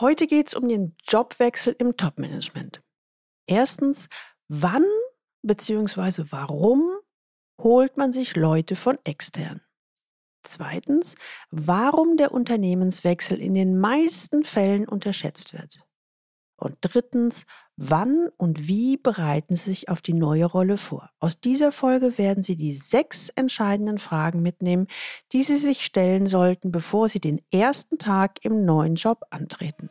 Heute geht es um den Jobwechsel im Topmanagement. Erstens, wann bzw. warum holt man sich Leute von extern? Zweitens, warum der Unternehmenswechsel in den meisten Fällen unterschätzt wird. Und drittens, wann und wie bereiten Sie sich auf die neue Rolle vor? Aus dieser Folge werden Sie die sechs entscheidenden Fragen mitnehmen, die Sie sich stellen sollten, bevor Sie den ersten Tag im neuen Job antreten.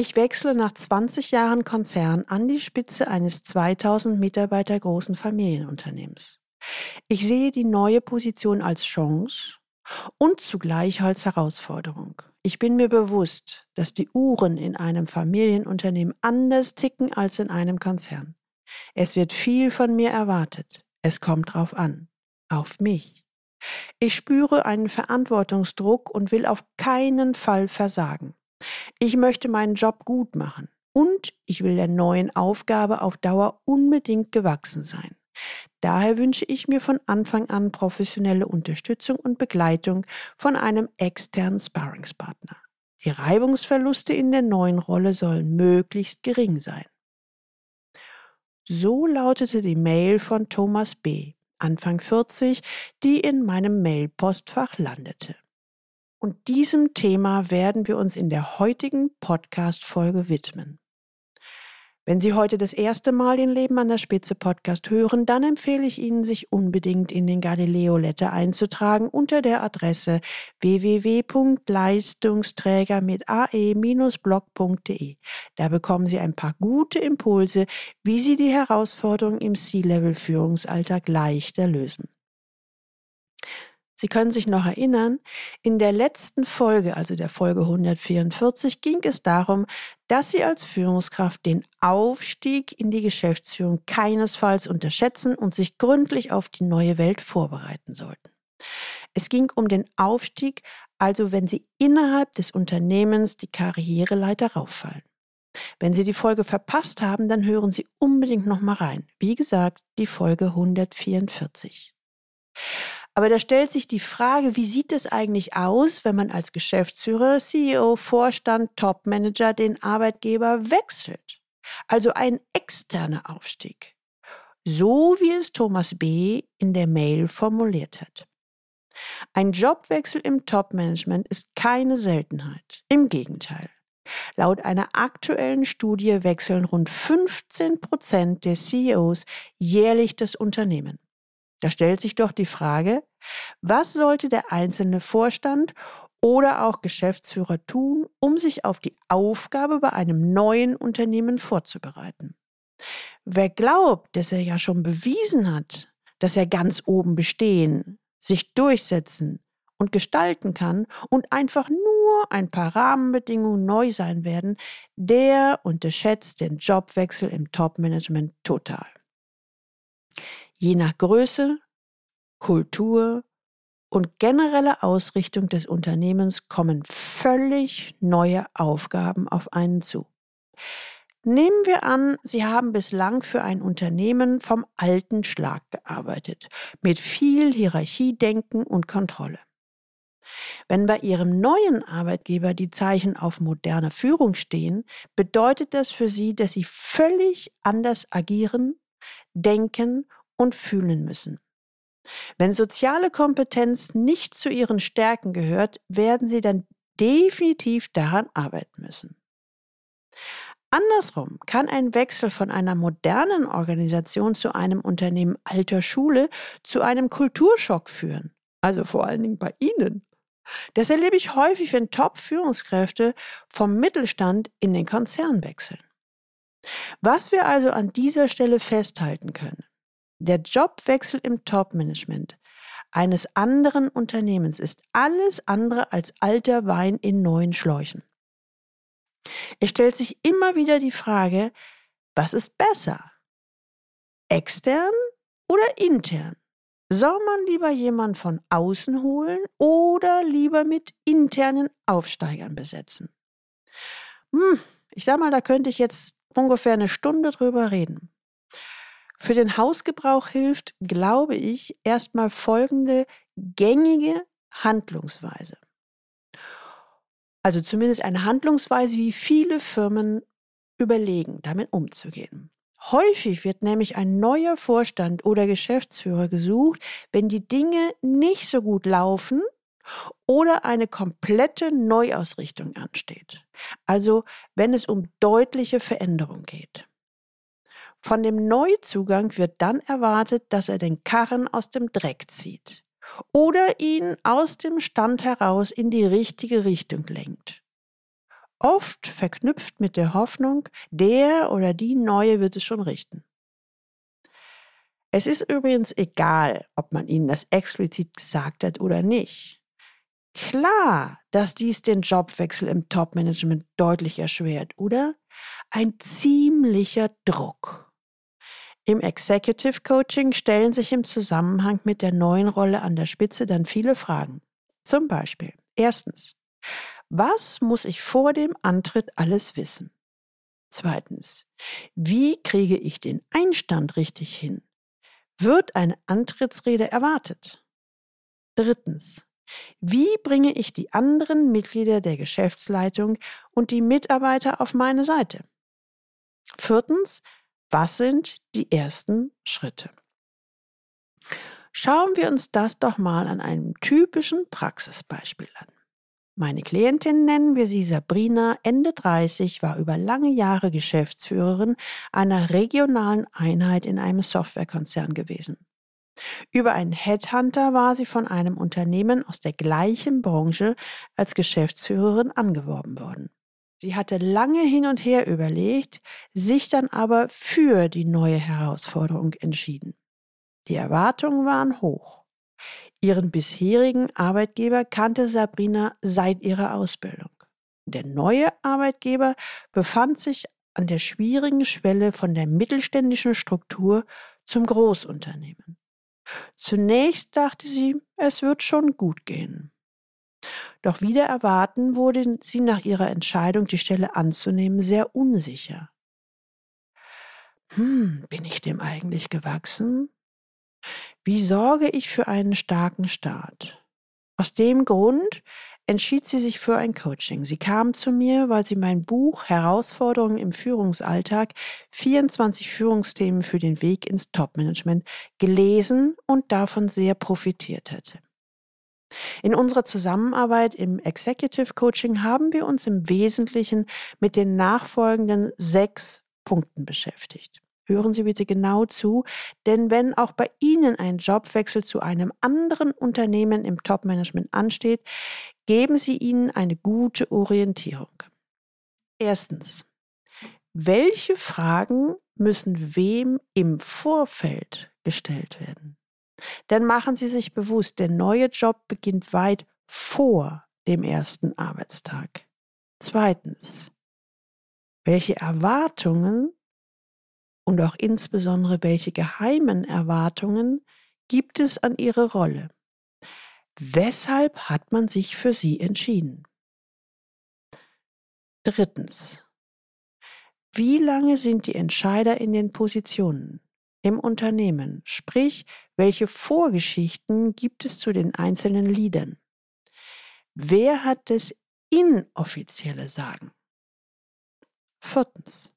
ich wechsle nach 20 Jahren Konzern an die Spitze eines 2000 Mitarbeiter großen Familienunternehmens. Ich sehe die neue Position als Chance und zugleich als Herausforderung. Ich bin mir bewusst, dass die Uhren in einem Familienunternehmen anders ticken als in einem Konzern. Es wird viel von mir erwartet. Es kommt drauf an. Auf mich. Ich spüre einen Verantwortungsdruck und will auf keinen Fall versagen. Ich möchte meinen Job gut machen und ich will der neuen Aufgabe auf Dauer unbedingt gewachsen sein. Daher wünsche ich mir von Anfang an professionelle Unterstützung und Begleitung von einem externen Sparringspartner. Die Reibungsverluste in der neuen Rolle sollen möglichst gering sein. So lautete die Mail von Thomas B., Anfang 40, die in meinem Mailpostfach landete. Und diesem Thema werden wir uns in der heutigen Podcast-Folge widmen. Wenn Sie heute das erste Mal den Leben an der Spitze Podcast hören, dann empfehle ich Ihnen, sich unbedingt in den Galileo Letter einzutragen unter der Adresse www.leistungsträger mit ae-blog.de. Da bekommen Sie ein paar gute Impulse, wie Sie die Herausforderungen im C-Level Führungsalltag leichter lösen. Sie können sich noch erinnern, in der letzten Folge, also der Folge 144, ging es darum, dass Sie als Führungskraft den Aufstieg in die Geschäftsführung keinesfalls unterschätzen und sich gründlich auf die neue Welt vorbereiten sollten. Es ging um den Aufstieg, also wenn Sie innerhalb des Unternehmens die Karriereleiter rauffallen. Wenn Sie die Folge verpasst haben, dann hören Sie unbedingt noch mal rein. Wie gesagt, die Folge 144. Aber da stellt sich die Frage, wie sieht es eigentlich aus, wenn man als Geschäftsführer, CEO, Vorstand, Topmanager den Arbeitgeber wechselt? Also ein externer Aufstieg. So wie es Thomas B. in der Mail formuliert hat. Ein Jobwechsel im Topmanagement ist keine Seltenheit. Im Gegenteil. Laut einer aktuellen Studie wechseln rund 15 Prozent der CEOs jährlich das Unternehmen. Da stellt sich doch die Frage, was sollte der einzelne Vorstand oder auch Geschäftsführer tun, um sich auf die Aufgabe bei einem neuen Unternehmen vorzubereiten? Wer glaubt, dass er ja schon bewiesen hat, dass er ganz oben bestehen, sich durchsetzen und gestalten kann und einfach nur ein paar Rahmenbedingungen neu sein werden, der unterschätzt den Jobwechsel im Topmanagement total. Je nach Größe, Kultur und generelle Ausrichtung des Unternehmens kommen völlig neue Aufgaben auf einen zu. Nehmen wir an, Sie haben bislang für ein Unternehmen vom alten Schlag gearbeitet, mit viel Hierarchiedenken und Kontrolle. Wenn bei Ihrem neuen Arbeitgeber die Zeichen auf moderne Führung stehen, bedeutet das für Sie, dass Sie völlig anders agieren, denken und fühlen müssen. Wenn soziale Kompetenz nicht zu ihren Stärken gehört, werden sie dann definitiv daran arbeiten müssen. Andersrum kann ein Wechsel von einer modernen Organisation zu einem Unternehmen alter Schule zu einem Kulturschock führen. Also vor allen Dingen bei Ihnen. Das erlebe ich häufig, wenn Top-Führungskräfte vom Mittelstand in den Konzern wechseln. Was wir also an dieser Stelle festhalten können. Der Jobwechsel im Top-Management eines anderen Unternehmens ist alles andere als alter Wein in neuen Schläuchen. Es stellt sich immer wieder die Frage, Was ist besser? Extern oder intern? Soll man lieber jemand von außen holen oder lieber mit internen Aufsteigern besetzen? Hm, ich sag mal, da könnte ich jetzt ungefähr eine Stunde drüber reden. Für den Hausgebrauch hilft, glaube ich, erstmal folgende gängige Handlungsweise. Also zumindest eine Handlungsweise, wie viele Firmen überlegen, damit umzugehen. Häufig wird nämlich ein neuer Vorstand oder Geschäftsführer gesucht, wenn die Dinge nicht so gut laufen oder eine komplette Neuausrichtung ansteht. Also wenn es um deutliche Veränderung geht. Von dem Neuzugang wird dann erwartet, dass er den Karren aus dem Dreck zieht oder ihn aus dem Stand heraus in die richtige Richtung lenkt oft verknüpft mit der Hoffnung, der oder die Neue wird es schon richten. Es ist übrigens egal, ob man ihnen das explizit gesagt hat oder nicht. Klar, dass dies den Jobwechsel im Top-Management deutlich erschwert, oder? Ein ziemlicher Druck. Im Executive Coaching stellen sich im Zusammenhang mit der neuen Rolle an der Spitze dann viele Fragen. Zum Beispiel, erstens, was muss ich vor dem Antritt alles wissen? Zweitens, wie kriege ich den Einstand richtig hin? Wird eine Antrittsrede erwartet? Drittens, wie bringe ich die anderen Mitglieder der Geschäftsleitung und die Mitarbeiter auf meine Seite? Viertens, was sind die ersten Schritte? Schauen wir uns das doch mal an einem typischen Praxisbeispiel an. Meine Klientin nennen wir sie Sabrina, Ende 30, war über lange Jahre Geschäftsführerin einer regionalen Einheit in einem Softwarekonzern gewesen. Über einen Headhunter war sie von einem Unternehmen aus der gleichen Branche als Geschäftsführerin angeworben worden. Sie hatte lange hin und her überlegt, sich dann aber für die neue Herausforderung entschieden. Die Erwartungen waren hoch. Ihren bisherigen Arbeitgeber kannte Sabrina seit ihrer Ausbildung. Der neue Arbeitgeber befand sich an der schwierigen Schwelle von der mittelständischen Struktur zum Großunternehmen. Zunächst dachte sie, es wird schon gut gehen. Doch wieder erwarten wurde sie nach ihrer Entscheidung, die Stelle anzunehmen, sehr unsicher. Hm, bin ich dem eigentlich gewachsen? Wie sorge ich für einen starken Start? Aus dem Grund entschied sie sich für ein Coaching. Sie kam zu mir, weil sie mein Buch Herausforderungen im Führungsalltag 24 Führungsthemen für den Weg ins Topmanagement gelesen und davon sehr profitiert hätte. In unserer Zusammenarbeit im Executive Coaching haben wir uns im Wesentlichen mit den nachfolgenden sechs Punkten beschäftigt. Hören Sie bitte genau zu, denn wenn auch bei Ihnen ein Jobwechsel zu einem anderen Unternehmen im Top-Management ansteht, geben Sie ihnen eine gute Orientierung. Erstens. Welche Fragen müssen wem im Vorfeld gestellt werden? Denn machen Sie sich bewusst, der neue Job beginnt weit vor dem ersten Arbeitstag. Zweitens. Welche Erwartungen und auch insbesondere welche geheimen Erwartungen gibt es an ihre Rolle? Weshalb hat man sich für sie entschieden? Drittens. Wie lange sind die Entscheider in den Positionen im Unternehmen? Sprich, welche Vorgeschichten gibt es zu den einzelnen Liedern? Wer hat das inoffizielle Sagen? Viertens.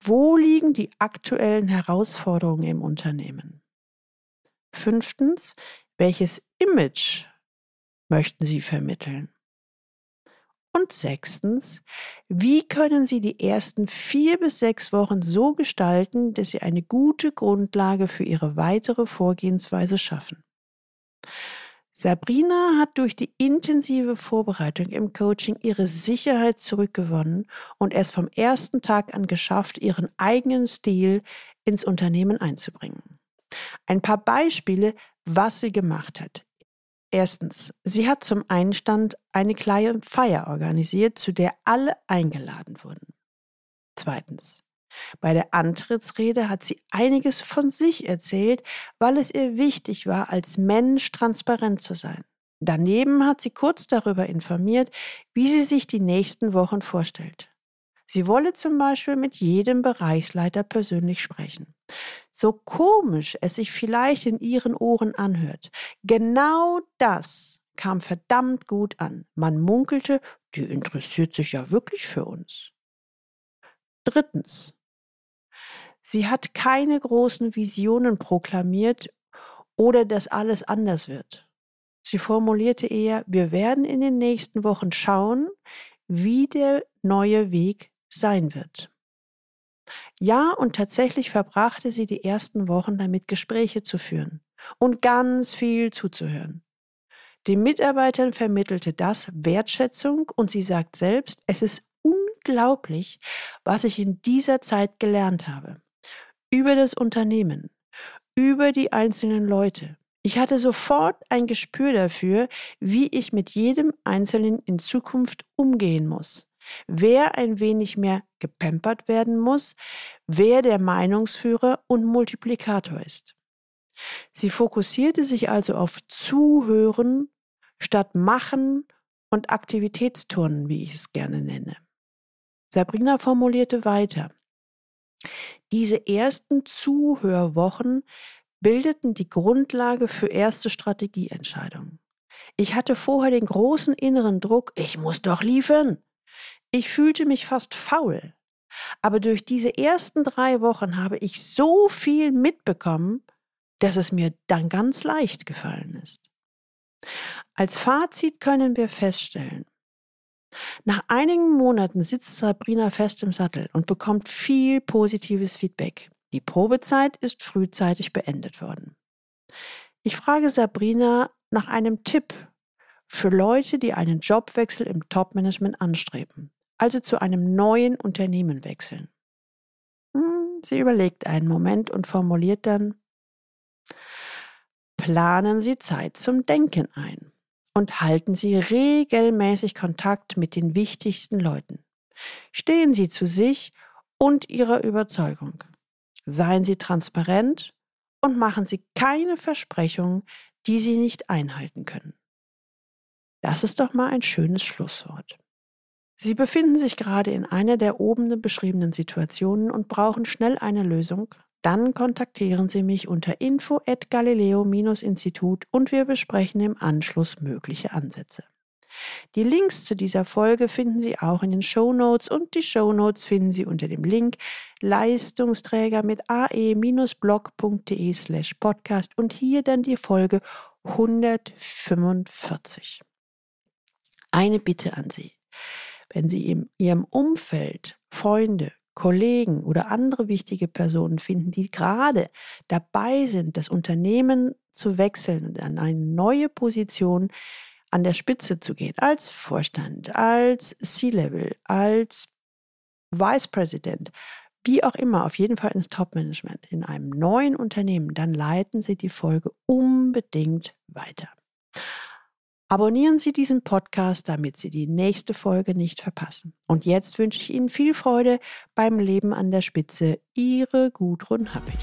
Wo liegen die aktuellen Herausforderungen im Unternehmen? Fünftens, welches Image möchten Sie vermitteln? Und sechstens, wie können Sie die ersten vier bis sechs Wochen so gestalten, dass Sie eine gute Grundlage für Ihre weitere Vorgehensweise schaffen? Sabrina hat durch die intensive Vorbereitung im Coaching ihre Sicherheit zurückgewonnen und es vom ersten Tag an geschafft, ihren eigenen Stil ins Unternehmen einzubringen. Ein paar Beispiele, was sie gemacht hat. Erstens, sie hat zum Einstand eine kleine Feier organisiert, zu der alle eingeladen wurden. Zweitens, Bei der Antrittsrede hat sie einiges von sich erzählt, weil es ihr wichtig war, als Mensch transparent zu sein. Daneben hat sie kurz darüber informiert, wie sie sich die nächsten Wochen vorstellt. Sie wolle zum Beispiel mit jedem Bereichsleiter persönlich sprechen. So komisch es sich vielleicht in ihren Ohren anhört, genau das kam verdammt gut an. Man munkelte, die interessiert sich ja wirklich für uns. Drittens. Sie hat keine großen Visionen proklamiert oder dass alles anders wird. Sie formulierte eher, wir werden in den nächsten Wochen schauen, wie der neue Weg sein wird. Ja, und tatsächlich verbrachte sie die ersten Wochen damit, Gespräche zu führen und ganz viel zuzuhören. Den Mitarbeitern vermittelte das Wertschätzung und sie sagt selbst, es ist unglaublich, was ich in dieser Zeit gelernt habe. Über das Unternehmen, über die einzelnen Leute. Ich hatte sofort ein Gespür dafür, wie ich mit jedem Einzelnen in Zukunft umgehen muss wer ein wenig mehr gepampert werden muss, wer der Meinungsführer und Multiplikator ist. Sie fokussierte sich also auf Zuhören statt Machen und Aktivitätsturnen, wie ich es gerne nenne. Sabrina formulierte weiter. Diese ersten Zuhörwochen bildeten die Grundlage für erste Strategieentscheidungen. Ich hatte vorher den großen inneren Druck, ich muss doch liefern. Ich fühlte mich fast faul. Aber durch diese ersten drei Wochen habe ich so viel mitbekommen, dass es mir dann ganz leicht gefallen ist. Als Fazit können wir feststellen, nach einigen Monaten sitzt Sabrina fest im Sattel und bekommt viel positives Feedback. Die Probezeit ist frühzeitig beendet worden. Ich frage Sabrina nach einem Tipp für Leute, die einen Jobwechsel im Topmanagement anstreben also zu einem neuen Unternehmen wechseln. Hm, sie überlegt einen Moment und formuliert dann, planen Sie Zeit zum Denken ein und halten Sie regelmäßig Kontakt mit den wichtigsten Leuten. Stehen Sie zu sich und Ihrer Überzeugung. Seien Sie transparent und machen Sie keine Versprechungen, die Sie nicht einhalten können. Das ist doch mal ein schönes Schlusswort. Sie befinden sich gerade in einer der oben beschriebenen Situationen und brauchen schnell eine Lösung. Dann kontaktieren Sie mich unter info at galileo-institut und wir besprechen im Anschluss mögliche Ansätze. Die Links zu dieser Folge finden Sie auch in den Show Notes und die Show Notes finden Sie unter dem Link Leistungsträger mit ae-blog.de slash podcast und hier dann die Folge 145. Eine Bitte an Sie. Wenn Sie in Ihrem Umfeld Freunde, Kollegen oder andere wichtige Personen finden, die gerade dabei sind, das Unternehmen zu wechseln und an eine neue Position an der Spitze zu gehen, als Vorstand, als C-Level, als Vice President, wie auch immer, auf jeden Fall ins Top-Management in einem neuen Unternehmen, dann leiten Sie die Folge unbedingt weiter. Abonnieren Sie diesen Podcast, damit Sie die nächste Folge nicht verpassen. Und jetzt wünsche ich Ihnen viel Freude beim Leben an der Spitze. Ihre Gudrun Happig.